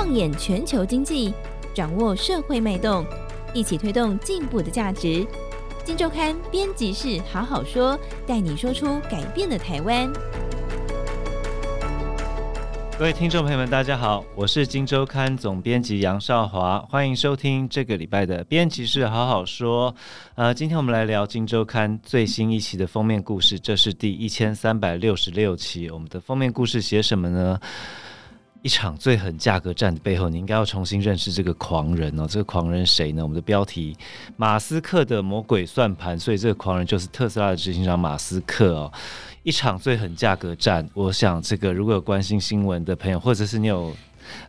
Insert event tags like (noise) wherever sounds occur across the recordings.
放眼全球经济，掌握社会脉动，一起推动进步的价值。金周刊编辑室好好说，带你说出改变的台湾。各位听众朋友们，大家好，我是金周刊总编辑杨少华，欢迎收听这个礼拜的编辑室好好说。呃，今天我们来聊金周刊最新一期的封面故事，这是第一千三百六十六期。我们的封面故事写什么呢？一场最狠价格战的背后，你应该要重新认识这个狂人哦。这个狂人谁呢？我们的标题：马斯克的魔鬼算盘。所以这个狂人就是特斯拉的执行长马斯克哦。一场最狠价格战，我想这个如果有关心新闻的朋友，或者是你有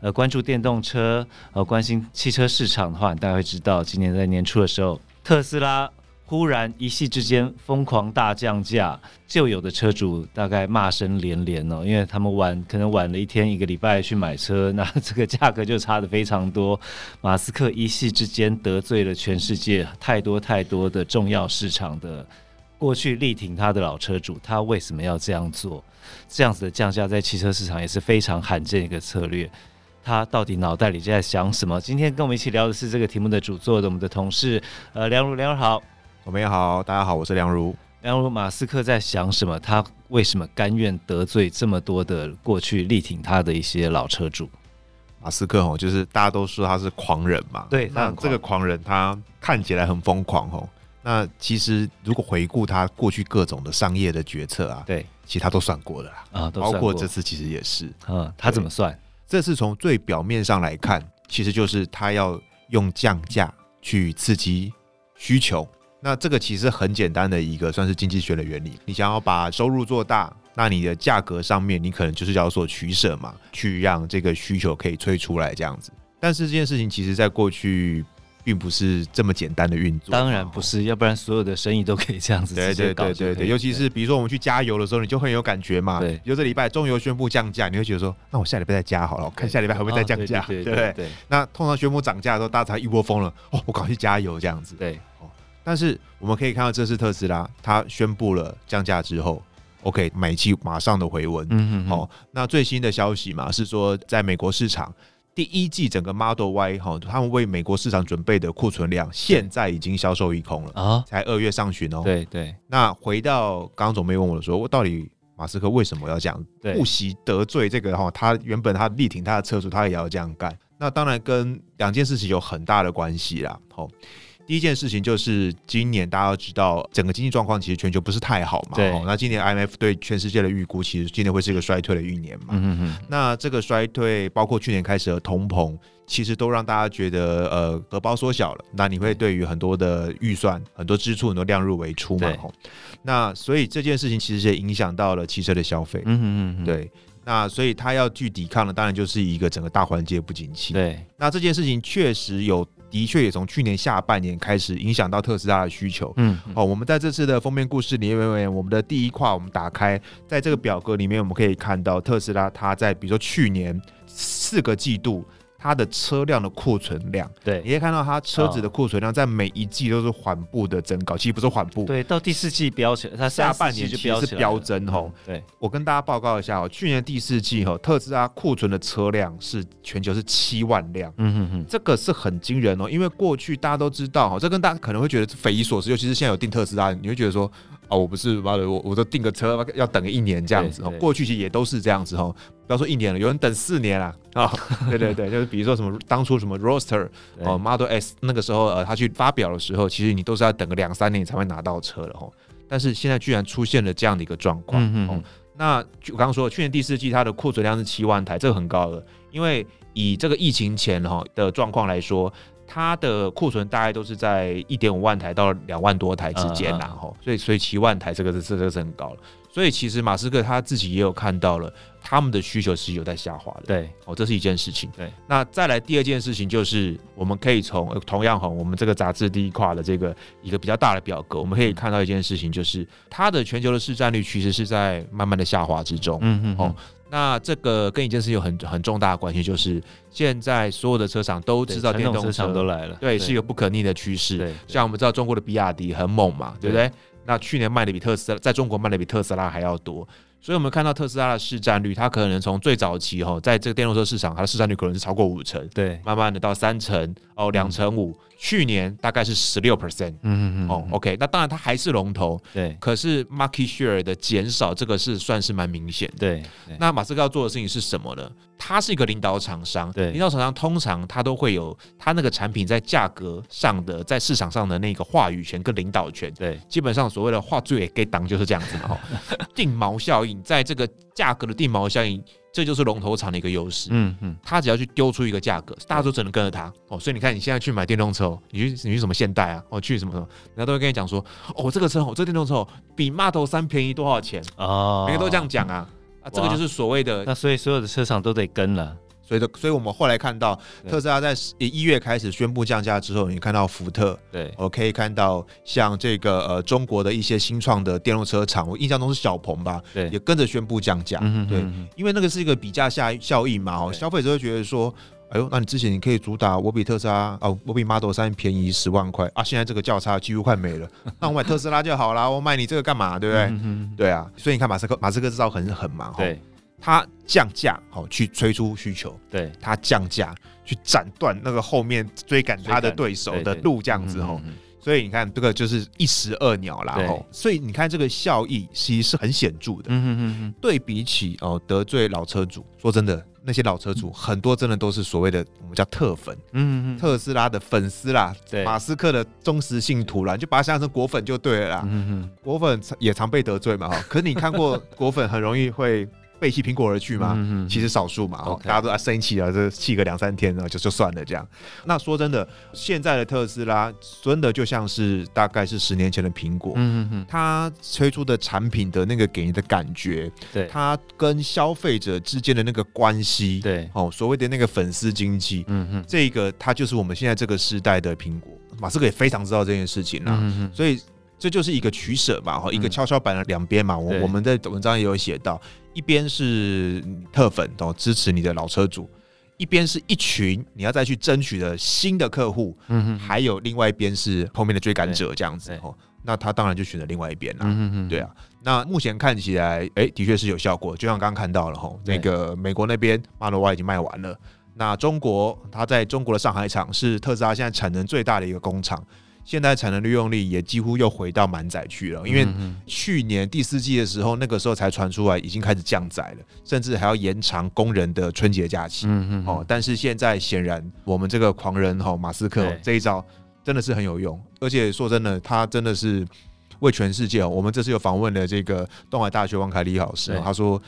呃关注电动车呃关心汽车市场的话，你大概会知道，今年在年初的时候，特斯拉。忽然一夕之间疯狂大降价，旧有的车主大概骂声连连哦，因为他们晚可能晚了一天一个礼拜去买车，那这个价格就差得非常多。马斯克一夕之间得罪了全世界太多太多的重要市场的过去力挺他的老车主，他为什么要这样做？这样子的降价在汽车市场也是非常罕见一个策略。他到底脑袋里在想什么？今天跟我们一起聊的是这个题目的主作的我们的同事呃梁如，梁儒好。我们也好，大家好，我是梁如。梁如，马斯克在想什么？他为什么甘愿得罪这么多的过去力挺他的一些老车主？马斯克哦，就是大家都说他是狂人嘛。对，那这个狂人他看起来很疯狂哦。那其实如果回顾他过去各种的商业的决策啊，对，其实他都算过了啊，包括这次其实也是。嗯，他怎么算？这次从最表面上来看，其实就是他要用降价去刺激需求。那这个其实很简单的一个算是经济学的原理，你想要把收入做大，那你的价格上面你可能就是要做取舍嘛，去让这个需求可以催出来这样子。但是这件事情其实在过去并不是这么简单的运作，当然不是，要不然所有的生意都可以这样子。对对对对对，尤其是比如说我们去加油的时候，你就很有感觉嘛。对，比如这礼拜中油宣布降价，你会觉得说，那我下礼拜再加好了，我看下礼拜还会再降价，对不对？那通常宣布涨价的时候，大家一窝蜂了，哦，我赶快去加油这样子。对。但是我们可以看到，这次特斯拉它宣布了降价之后，OK，买气马上的回温。嗯嗯。好，那最新的消息嘛，是说在美国市场第一季整个 Model Y 哈，他们为美国市场准备的库存量现在已经销售一空了啊，才二月上旬哦。对对。那回到刚刚总编问我的说，我到底马斯克为什么要这样不惜得罪这个哈？他原本他力挺他的车主，他也要这样干。那当然跟两件事情有很大的关系啦。好。第一件事情就是，今年大家都知道，整个经济状况其实全球不是太好嘛。对。那今年 IMF 对全世界的预估，其实今年会是一个衰退的一年嘛。嗯嗯。那这个衰退，包括去年开始的通膨，其实都让大家觉得，呃，荷包缩小了。那你会对于很多的预算、很多支出、很多量入为出嘛。对。那所以这件事情其实也影响到了汽车的消费。嗯嗯。对。那所以他要去抵抗的，当然就是一个整个大环境不景气。对。那这件事情确实有。的确也从去年下半年开始影响到特斯拉的需求。嗯，好，我们在这次的封面故事里面，我们的第一块，我们打开，在这个表格里面，我们可以看到特斯拉它在比如说去年四个季度。它的车辆的库存量，对，你可以看到它车子的库存量在每一季都是缓步的增高，其实不是缓步，对，到第四季飙起来，它下半年就飙是飙增吼。对，我跟大家报告一下哦，去年第四季哈，特斯拉库存的车辆是全球是七万辆，嗯哼哼，这个是很惊人哦，因为过去大家都知道哈，这跟大家可能会觉得匪夷所思，尤其是现在有订特斯拉，你会觉得说。哦，我不是妈的，我我都订个车要等个一年这样子哦。过去其实也都是这样子哦，不要说一年了，有人等四年了啊。哦、(laughs) 对对对，就是比如说什么当初什么 Roadster 哦，Model S 那个时候呃，他去发表的时候，其实你都是要等个两三年才会拿到车的哦。但是现在居然出现了这样的一个状况。嗯嗯。那我刚刚说去年第四季它的库存量是七万台，这个很高的，因为以这个疫情前哈的状况来说。它的库存大概都是在一点五万台到两万多台之间，然后，所以所以七万台这个是这个是很高了。所以其实马斯克他自己也有看到了，他们的需求是有在下滑的。对，哦，这是一件事情。对，那再来第二件事情就是，我们可以从同样哈，我们这个杂志第一块的这个一个比较大的表格，我们可以看到一件事情，就是它的全球的市占率其实是在慢慢的下滑之中。嗯嗯，哦。那这个跟一件事有很很重大的关系，就是现在所有的车厂都知道电动车，都来了，对，是一个不可逆的趋势。像我们知道中国的比亚迪很猛嘛，对不对？对，那去年卖的比特斯拉在中国卖的比特斯拉还要多，所以我们看到特斯拉的市占率，它可能从最早期哈，在这个电动车市场，它的市占率可能是超过五成，对，慢慢的到三成哦，两成五。嗯去年大概是十六 percent，嗯嗯嗯，哦，OK，那当然它还是龙头，对，可是 market share 的减少，这个是算是蛮明显的，对。那马斯克要做的事情是什么呢？他是一个领导厂商，对，领导厂商通常他都会有他那个产品在价格上的，在市场上的那个话语权跟领导权，对，基本上所谓的话最给当就是这样子嘛，哈，(laughs) 定锚效应，在这个价格的定锚效应。这就是龙头厂的一个优势，嗯嗯，他只要去丢出一个价格，大家都只能跟着他。哦。所以你看，你现在去买电动车，你去你去什么现代啊，哦，去什么什么，人家都会跟你讲说，哦，这个车哦，这个电动车哦，比 Model 3便宜多少钱？哦，每个都这样讲啊，啊，这个就是所谓的，那所以所有的车厂都得跟了。所以的，所以我们后来看到特斯拉在一月开始宣布降价之后，你看到福特，对，我可以看到像这个呃中国的一些新创的电动车厂，我印象中是小鹏吧，对，也跟着宣布降价，对，因为那个是一个比价下效应嘛，哦，消费者会觉得说，哎呦，那你之前你可以主打我比特斯拉哦，我比 Model 三便宜十万块啊，现在这个价差几乎快没了，(laughs) 那我买特斯拉就好啦，我买你这个干嘛，对不对？嗯、对啊，所以你看马斯克，马斯克这招很狠嘛，对。他降价，好去催出需求。对，他降价去斩断那个后面追赶他的对手的路，这样子哦。所以你看，这个就是一石二鸟啦。吼，所以你看这个效益其实是很显著的。嗯嗯嗯。对比起哦得罪老车主，说真的，那些老车主很多真的都是所谓的我们叫特粉。嗯嗯。特斯拉的粉丝啦，对，马斯克的忠实信徒啦，就把它想象成果粉就对了啦。嗯嗯。果粉也常被得罪嘛哈。可是你看过果粉很容易会。背弃苹果而去吗？其实少数嘛，Okay. 大家都啊生气了，这气个两三天，然后就就算了这样。那说真的，现在的特斯拉真的就像是大概是十年前的苹果，嗯哼哼，它推出的产品的那个给你的感觉，对，它跟消费者之间的那个关系，对，哦，所谓的那个粉丝经济，嗯哼，这个它就是我们现在这个时代的苹果。马斯克也非常知道这件事情啊，嗯、哼所以这就是一个取舍嘛，哈，一个跷跷板的两边嘛。我、嗯、我们在文章也有写到。一边是特粉哦，支持你的老车主；一边是一群你要再去争取的新的客户，嗯哼，还有另外一边是后面的追赶者这样子哦。那他当然就选择另外一边了，嗯哼，对啊。那目前看起来，哎，的确是有效果，就像刚刚看到了吼，那个美国那边 Model Y 已经卖完了，那中国它在中国的上海厂是特斯拉现在产能最大的一个工厂。现在产能利用率也几乎又回到满载去了，因为去年第四季的时候，那个时候才传出来已经开始降载了，甚至还要延长工人的春节假期。嗯嗯。哦，但是现在显然我们这个狂人哈马斯克这一招真的是很有用，而且说真的，他真的是为全世界。我们这次有访问了这个东海大学王凯丽老师，他说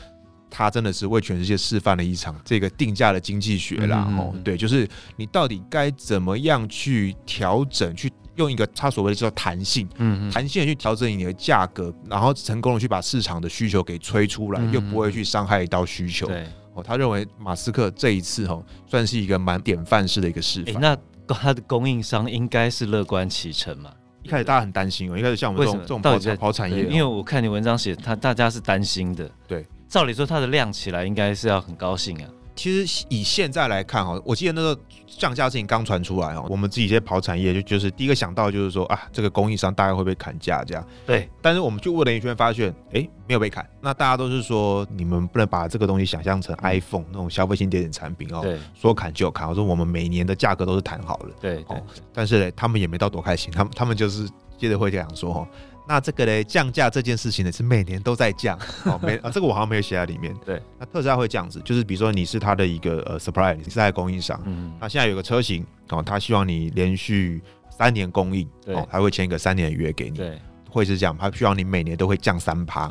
他真的是为全世界示范了一场这个定价的经济学啦。哦，对，就是你到底该怎么样去调整去。用一个他所谓的叫弹性，嗯，弹性的去调整你的价格，然后成功的去把市场的需求给吹出来，又不会去伤害到需求。对，哦，他认为马斯克这一次哦，算是一个蛮典范式的一个示范。那他的供应商应该是乐观其成嘛？一开始大家很担心哦，一开始像我们这种这种跑产跑产业，因为我看你文章写他，大家是担心的。对，照理说它的量起来应该是要很高兴啊。其实以现在来看哈，我记得那个降价事情刚传出来哦，我们自己这些跑产业就就是第一个想到就是说啊，这个供应商大概会被砍价这样。对，但是我们就问了一圈，发现哎没有被砍。那大家都是说你们不能把这个东西想象成 iPhone 那种消费性电子产品哦，对，说砍就砍。我说我们每年的价格都是谈好了。对，哦，但是呢，他们也没到多开心，他们他们就是接着会这样说哈。那这个呢，降价这件事情呢，是每年都在降 (laughs) 哦，没啊，这个我好像没有写在里面。对，那特斯拉会这样子，就是比如说你是他的一个呃 supplier，你是他的供应商，嗯，那现在有个车型哦，他希望你连续三年供应，对，哦，他会签一个三年的约给你，对，会是这样，他希望你每年都会降三趴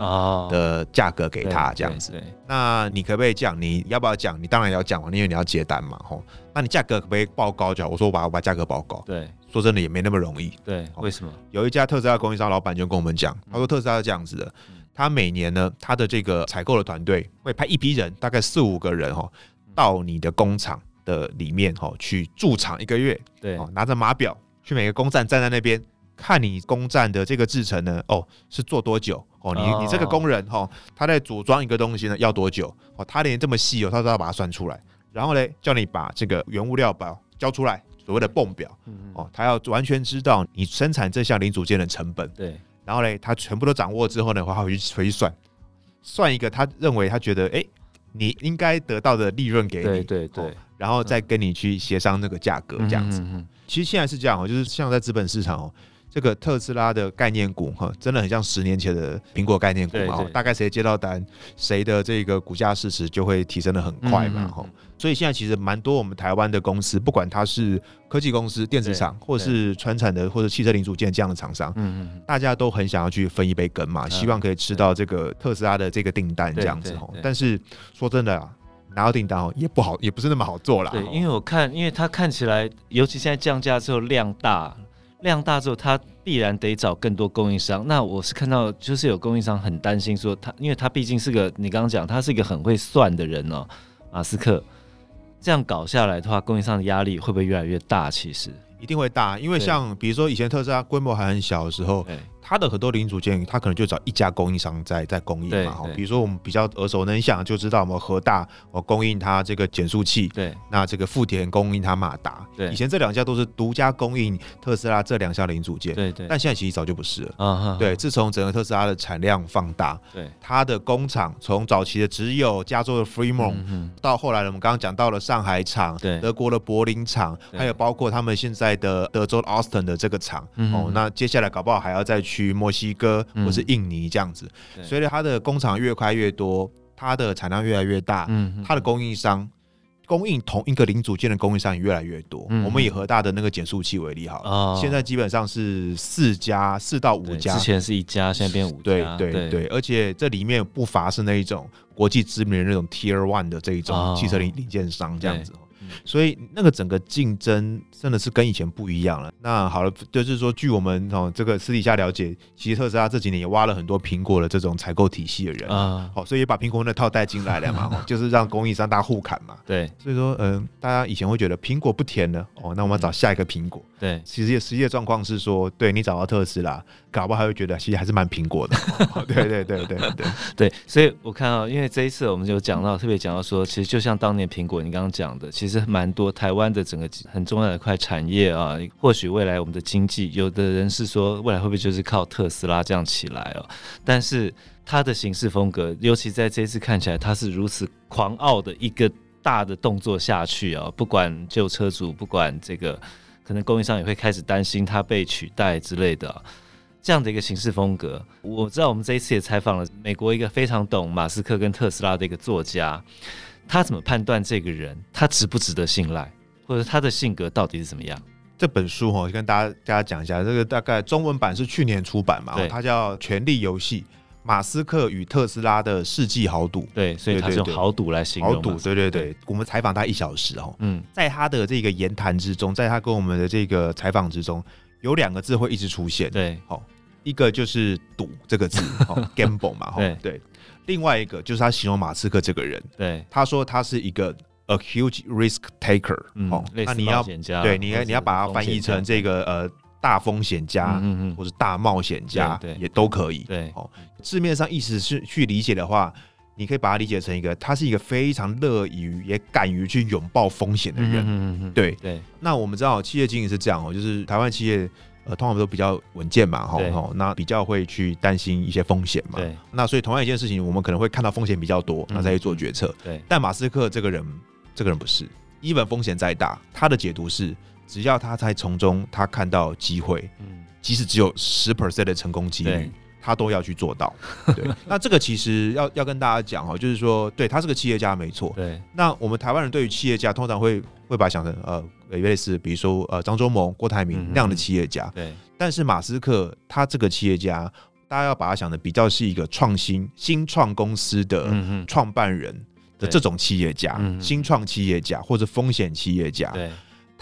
的价格给他这样子。对，那你可不可以降？你要不要降？你当然要降嘛，因为你要接单嘛，吼。那你价格可不可以报高？就好，我说我把我把价格报高，对。说真的也没那么容易。对，为什么？有一家特斯拉供应商老板就跟我们讲，他说特斯拉是这样子的，他每年呢，他的这个采购的团队会派一批人，大概四五个人哈，到你的工厂的里面哈去驻场一个月，对，拿着码表去每个工站站在那边，看你工站的这个制程呢，哦，是做多久？哦，你你这个工人哈，他在组装一个东西呢要多久？哦，他连这么细哦，他都要把它算出来，然后呢，叫你把这个原物料表交出来。所谓的泵表，哦，他要完全知道你生产这项零组件的成本，对，然后呢，他全部都掌握之后呢，他回去回去算，算一个他认为他觉得哎、欸，你应该得到的利润给你，对对对、哦，然后再跟你去协商那个价格这样子。嗯、其实现在是这样哦，就是像在资本市场哦。这个特斯拉的概念股哈，真的很像十年前的苹果概念股嘛。大概谁接到单，谁的这个股价市值就会提升的很快嘛。哈、嗯，所以现在其实蛮多我们台湾的公司，不管它是科技公司、电子厂，或是传产的或者汽车零组件这样的厂商，嗯嗯，大家都很想要去分一杯羹嘛，希望可以吃到这个特斯拉的这个订单这样子哈。但是说真的啊，拿到订单哦，也不好，也不是那么好做了。对，因为我看，因为它看起来，尤其现在降价之后量大。量大之后，他必然得找更多供应商。那我是看到，就是有供应商很担心说他，因为他毕竟是个你刚刚讲，他是一个很会算的人哦，马斯克这样搞下来的话，供应商的压力会不会越来越大？其实一定会大，因为像比如说以前特斯拉规模还很小的时候。它的很多零组件，它可能就找一家供应商在在供应嘛。比如说我们比较耳熟能详，就知道我们和大我供应它这个减速器，对，那这个富田供应它马达，对，以前这两家都是独家供应特斯拉这两项零组件，对对。但现在其实早就不是了，啊对，自从整个特斯拉的产量放大，对，它的工厂从早期的只有加州的 Fremont，到后来我们刚刚讲到了上海厂，对，德国的柏林厂，还有包括他们现在的德州 Austin 的这个厂，哦，那接下来搞不好还要再去。去墨西哥或是印尼这样子，随着它的工厂越开越多，它的产量越来越大，嗯，它的供应商供应同一个零组件的供应商也越来越多。我们以和大的那个减速器为例好了，现在基本上是四家，四到五家，之前是一家，现在变五家，对对对，而且这里面不乏是那一种国际知名的那种 Tier One 的这一种汽车零零件商这样子。所以那个整个竞争真的是跟以前不一样了。那好了，就是说，据我们哦这个私底下了解，其实特斯拉这几年也挖了很多苹果的这种采购体系的人啊，好，所以也把苹果那套带进来了嘛，(laughs) 就是让供应商大家互砍嘛。对，所以说嗯，大家以前会觉得苹果不甜了，哦，那我们要找下一个苹果。对，其实实际的状况是说，对你找到特斯拉，搞不好还会觉得其实还是蛮苹果的。(laughs) 对对对对对 (laughs) 对，所以我看到，因为这一次我们就讲到特别讲到说，其实就像当年苹果你刚刚讲的，其实。蛮多台湾的整个很重要的一块产业啊，或许未来我们的经济，有的人是说未来会不会就是靠特斯拉这样起来哦？但是它的行事风格，尤其在这一次看起来，它是如此狂傲的一个大的动作下去啊，不管旧车主，不管这个可能供应商也会开始担心它被取代之类的，这样的一个行事风格。我知道我们这一次也采访了美国一个非常懂马斯克跟特斯拉的一个作家。他怎么判断这个人他值不值得信赖，或者他的性格到底是怎么样？这本书哈，跟大家大家讲一下，这个大概中文版是去年出版嘛，它叫《权力游戏：马斯克与特斯拉的世纪豪赌》。对，所以他是用豪赌来形容。豪赌，对对对。我们采访他一小时哦，嗯，在他的这个言谈之中，在他跟我们的这个采访之中，有两个字会一直出现。对，好，一个就是赌这个字，(laughs) gamble 嘛，对对。另外一个就是他形容马斯克这个人，对，他说他是一个 a huge risk taker，哦，那你要对，你要你要把它翻译成这个呃大风险家，嗯嗯，或者大冒险家，对，也都可以，对，哦，字面上意思是去理解的话，你可以把它理解成一个他是一个非常乐于也敢于去拥抱风险的人，嗯嗯，对。对。那我们知道企业经营是这样哦，就是台湾企业。呃，通常都比较稳健嘛，哈，哈，那比较会去担心一些风险嘛，对，那所以同样一件事情，我们可能会看到风险比较多，那再去做决策，对。但马斯克这个人，这个人不是，一本风险再大，他的解读是，只要他在从中他看到机会，嗯，即使只有十 percent 的成功几率，他都要去做到。对，(laughs) 那这个其实要要跟大家讲哈，就是说，对他是个企业家没错，对。那我们台湾人对于企业家通常会会把他想成呃。类似，比如说呃，张忠谋、郭台铭那样的企业家，对。但是马斯克他这个企业家，大家要把他想的比较是一个创新新创公司的创办人的这种企业家，新创企业家或者风险企业家。对。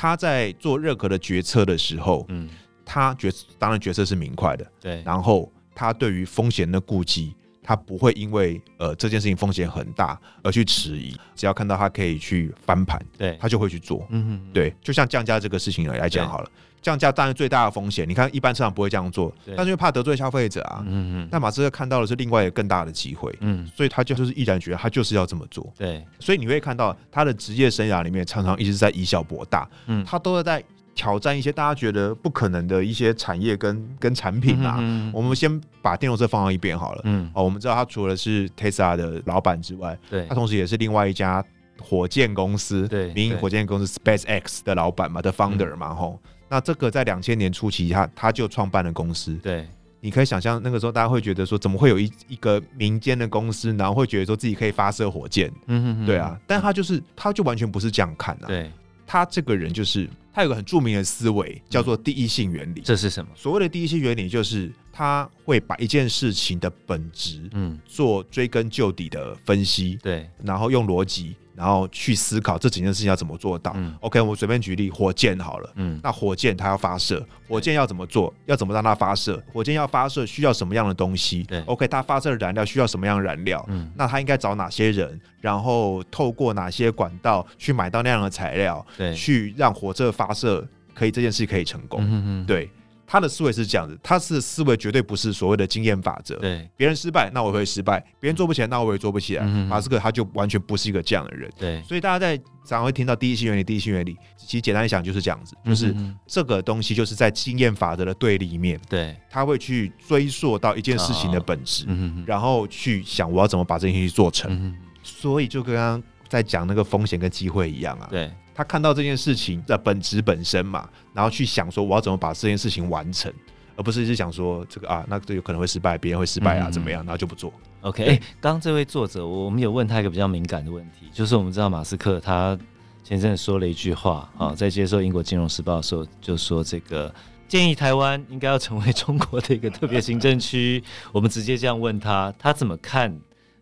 他在做任何的决策的时候，嗯，他决当然决策是明快的，对。然后他对于风险的顾忌。他不会因为呃这件事情风险很大而去迟疑，只要看到他可以去翻盘，对，他就会去做。嗯哼，对，就像降价这个事情来讲好了，降价当然最大的风险，你看一般车厂不会这样做，但是又怕得罪消费者啊。嗯嗯，那马斯克看到的是另外一个更大的机会，嗯，所以他就就是毅然决然，他就是要这么做。对，所以你会看到他的职业生涯里面常常一直在以小博大，嗯，他都是在。挑战一些大家觉得不可能的一些产业跟跟产品嘛。嗯、我们先把电动车放到一边好了。嗯，哦，我们知道他除了是 Tesla 的老板之外，对，他同时也是另外一家火箭公司，对，民营火箭公司 SpaceX 的老板嘛的 founder 嘛，吼、嗯。那这个在两千年初期他，他他就创办了公司。对，你可以想象那个时候大家会觉得说，怎么会有一一个民间的公司，然后会觉得说自己可以发射火箭？嗯哼哼，对啊。但他就是，他就完全不是这样看啊。对。他这个人就是，他有个很著名的思维，叫做第一性原理。这是什么？所谓的第一性原理，就是他会把一件事情的本质，嗯，做追根究底的分析，对，然后用逻辑。然后去思考这几件事情要怎么做到。嗯、OK，我随便举例，火箭好了。嗯，那火箭它要发射，火箭要怎么做？要怎么让它发射？火箭要发射需要什么样的东西？对，OK，它发射的燃料需要什么样的燃料？嗯，那它应该找哪些人？然后透过哪些管道去买到那样的材料？对，去让火箭发射可以这件事可以成功。嗯嗯，对。他的思维是这样子，他是思维绝对不是所谓的经验法则。对，别人失败，那我会失败；别人做不起来，那我也做不起来。嗯、马斯克他就完全不是一个这样的人。对，所以大家在常常会听到第一性原理，第一性原理，其实简单一想就是这样子，就是这个东西就是在经验法则的对立面。对，他会去追溯到一件事情的本质，哦、然后去想我要怎么把这件事情做成。嗯、所以就跟刚刚在讲那个风险跟机会一样啊。对。他看到这件事情的本质本身嘛，然后去想说我要怎么把这件事情完成，而不是一直想说这个啊，那这有可能会失败，别人会失败啊，怎么样，然后就不做。OK，哎，刚刚这位作者，我们有问他一个比较敏感的问题，就是我们知道马斯克他前阵子说了一句话啊，在接受英国金融时报的时候，就说这个建议台湾应该要成为中国的一个特别行政区。(laughs) 我们直接这样问他，他怎么看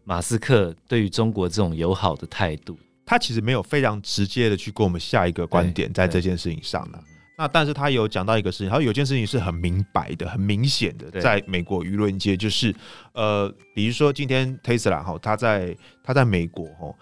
马斯克对于中国这种友好的态度？他其实没有非常直接的去跟我们下一个观点在这件事情上呢。那但是他有讲到一个事情，他说有件事情是很明白的、很明显的，在美国舆论界，就是呃，比如说今天 Tesla 哈，他在他在美国哈，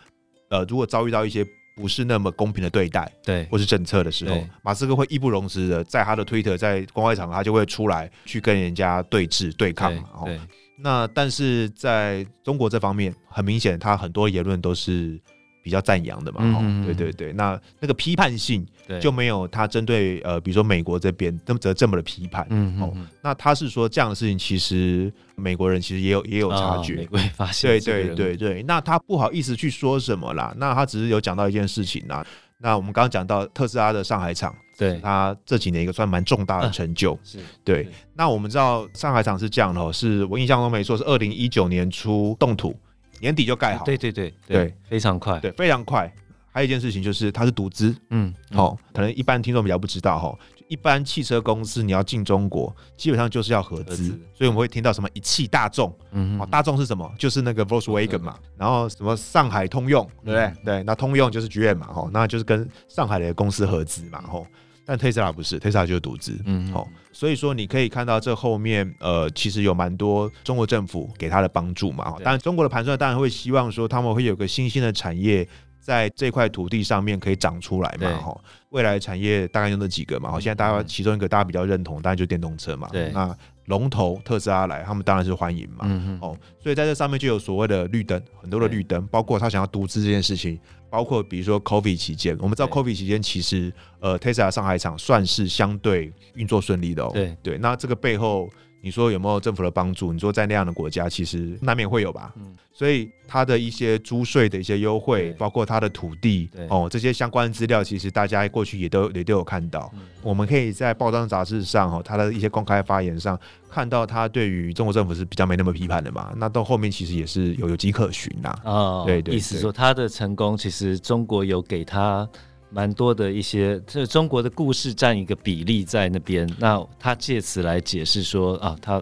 呃，如果遭遇到一些不是那么公平的对待，对，或是政策的时候，马斯克会义不容辞的在他的推特在公开场合，他就会出来去跟人家对峙对抗嘛。对。那但是在中国这方面，很明显，他很多言论都是。比较赞扬的嘛，哈、嗯，对对对，那那个批判性就没有他针对呃，比如说美国这边那么则这么的批判，嗯哦，那他是说这样的事情，其实美国人其实也有也有察觉，哦、美国也发现，对对对对，那他不好意思去说什么啦，那他只是有讲到一件事情啦，那我们刚刚讲到特斯拉的上海厂，对，他这几年一个算蛮重大的成就，啊、是对，那我们知道上海厂是这样的哦，是我印象中没错，是二零一九年初动土。年底就盖好，对对对对，对，非常快，对，非常快。还有一件事情就是它是独资，嗯，好、哦，可能一般听众比较不知道哈、哦。一般汽车公司你要进中国，基本上就是要合资，所以我们会听到什么一汽大众，嗯，哦大众是什么？就是那个 Volkswagen 嘛，然后什么上海通用，对不对？嗯、对，那通用就是 GM 嘛，哈，那就是跟上海的公司合资嘛，哈。但特斯拉不是，特斯拉就是独资，嗯，好，所以说你可以看到这后面，呃，其实有蛮多中国政府给他的帮助嘛，当然中国的盘算当然会希望说他们会有个新兴的产业在这块土地上面可以长出来嘛，哈，未来产业大概就那几个嘛，好，现在大家其中一个大家比较认同，当然就电动车嘛，对，那龙头特斯拉来，他们当然是欢迎嘛，嗯，哦，所以在这上面就有所谓的绿灯，很多的绿灯，包括他想要独资这件事情。包括比如说 COVID 期间，我们知道 COVID 期间其实呃 Tesla 上海厂算是相对运作顺利的哦。对对，那这个背后你说有没有政府的帮助？你说在那样的国家，其实难免会有吧。嗯。所以它的一些租税的一些优惠，包括它的土地哦，这些相关资料，其实大家过去也都也都有看到。嗯。我们可以在报章杂志上哦，他的一些公开发言上看到，他对于中国政府是比较没那么批判的嘛。那到后面其实也是有有迹可循呐。哦，对，对对，意思说他的成功其实中国有给他蛮多的一些，这中国的故事占一个比例在那边。那他借此来解释说啊，他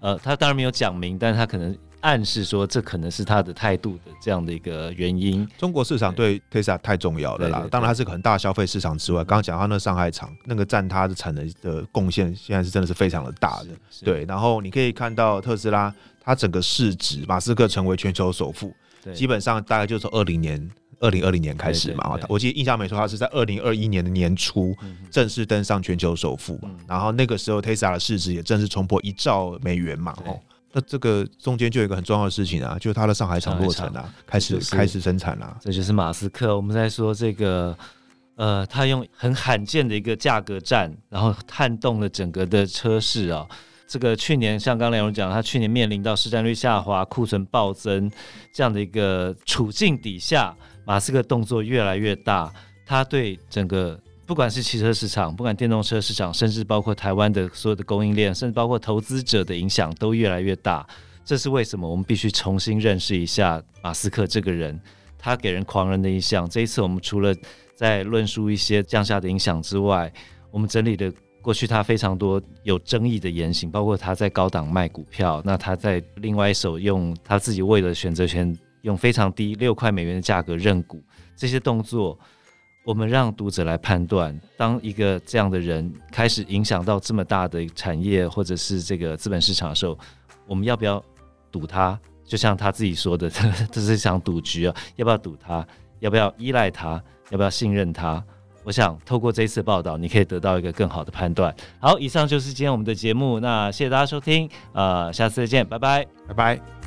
呃，他当然没有讲明，但是他可能。暗示说，这可能是他的态度的这样的一个原因。中国市场对 Tesla 太重要了啦，当然它是个很大的消费市场之外，刚刚讲到那上海厂那个占它的产能的贡献，现在是真的是非常的大的。对，然后你可以看到特斯拉，它整个市值，马斯克成为全球首富，基本上大概就是从二零年、二零二零年开始嘛。我记得印象没错，他是在二零二一年的年初正式登上全球首富，然后那个时候 Tesla 的市值也正式冲破一兆美元嘛。哦。那这个中间就有一个很重要的事情啊，就是他的上海厂落成啊，开始开始生产了。这就是马斯克。我们在说这个呃，他用很罕见的一个价格战，然后撼动了整个的车市啊。这个去年像刚刚梁荣讲，他去年面临到市占率下滑、库存暴增这样的一个处境底下，马斯克动作越来越大，他对整个不管是汽车市场、不管电动车市场，甚至包括台湾的所有的供应链，甚至包括投资者的影响都越来越大。这是为什么？我们必须重新认识一下马斯克这个人，他给人狂人的印象。这一次我们除了在论述一些降下的影响之外，我们整理的。过去他非常多有争议的言行，包括他在高档卖股票，那他在另外一手用他自己为了选择权，用非常低六块美元的价格认股，这些动作，我们让读者来判断，当一个这样的人开始影响到这么大的产业或者是这个资本市场的时候，我们要不要赌他？就像他自己说的，(laughs) 这是一场赌局啊，要不要赌他？要不要依赖他？要不要信任他？我想透过这一次报道，你可以得到一个更好的判断。好，以上就是今天我们的节目，那谢谢大家收听，呃，下次再见，拜拜，拜拜。